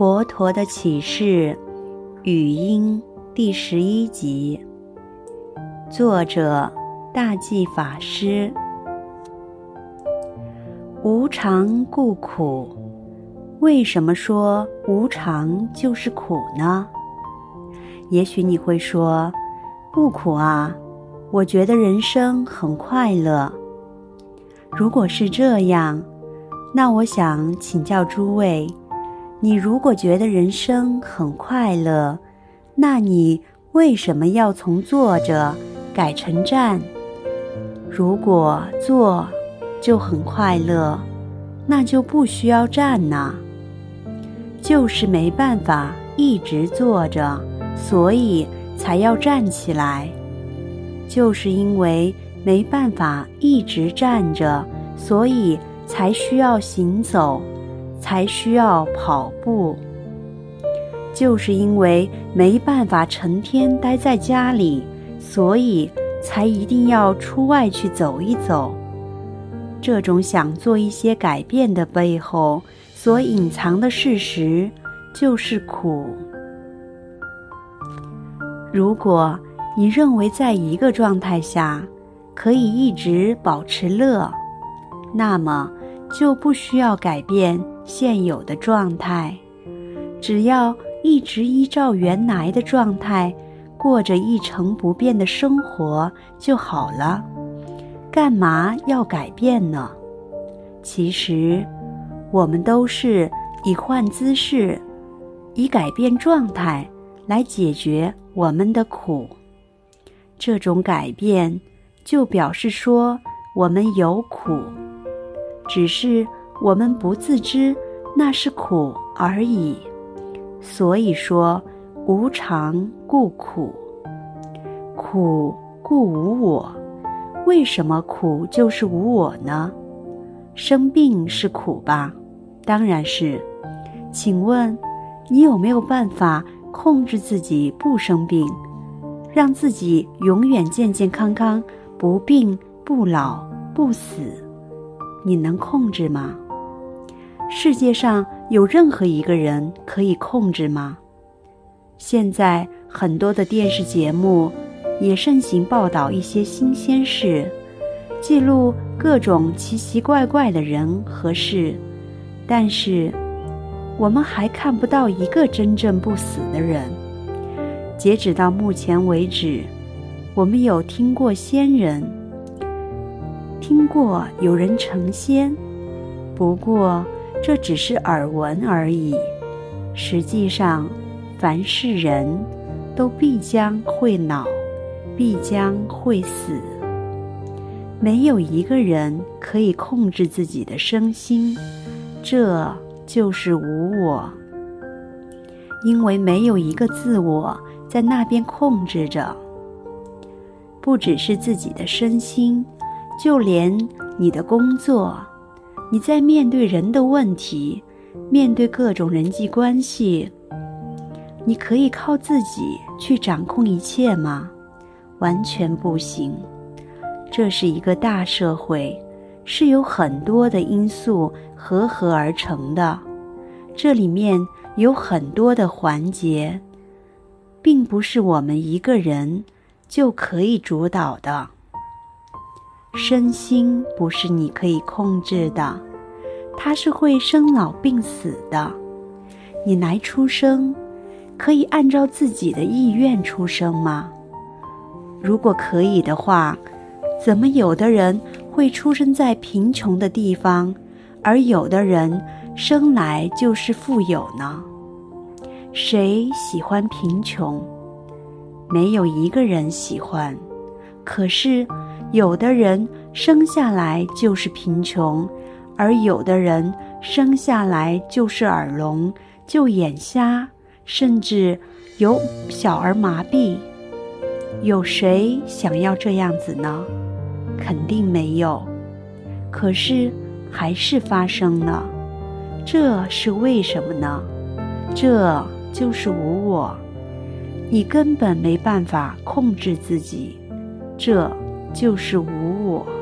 佛陀的启示语音第十一集，作者大寂法师。无常故苦，为什么说无常就是苦呢？也许你会说，不苦啊，我觉得人生很快乐。如果是这样，那我想请教诸位。你如果觉得人生很快乐，那你为什么要从坐着改成站？如果坐就很快乐，那就不需要站呐。就是没办法一直坐着，所以才要站起来。就是因为没办法一直站着，所以才需要行走。才需要跑步，就是因为没办法成天待在家里，所以才一定要出外去走一走。这种想做一些改变的背后，所隐藏的事实就是苦。如果你认为在一个状态下可以一直保持乐，那么就不需要改变。现有的状态，只要一直依照原来的状态过着一成不变的生活就好了。干嘛要改变呢？其实，我们都是以换姿势、以改变状态来解决我们的苦。这种改变，就表示说我们有苦，只是。我们不自知那是苦而已，所以说无常故苦，苦故无我。为什么苦就是无我呢？生病是苦吧？当然是。请问你有没有办法控制自己不生病，让自己永远健健康康，不病不老不死？你能控制吗？世界上有任何一个人可以控制吗？现在很多的电视节目也盛行报道一些新鲜事，记录各种奇奇怪怪的人和事，但是我们还看不到一个真正不死的人。截止到目前为止，我们有听过仙人，听过有人成仙，不过。这只是耳闻而已。实际上，凡是人都必将会老，必将会死。没有一个人可以控制自己的身心，这就是无我。因为没有一个自我在那边控制着。不只是自己的身心，就连你的工作。你在面对人的问题，面对各种人际关系，你可以靠自己去掌控一切吗？完全不行。这是一个大社会，是由很多的因素合合而成的，这里面有很多的环节，并不是我们一个人就可以主导的。身心不是你可以控制的，它是会生老病死的。你来出生，可以按照自己的意愿出生吗？如果可以的话，怎么有的人会出生在贫穷的地方，而有的人生来就是富有呢？谁喜欢贫穷？没有一个人喜欢。可是。有的人生下来就是贫穷，而有的人生下来就是耳聋、就眼瞎，甚至有小儿麻痹。有谁想要这样子呢？肯定没有。可是还是发生了，这是为什么呢？这就是无我，你根本没办法控制自己。这。就是无我。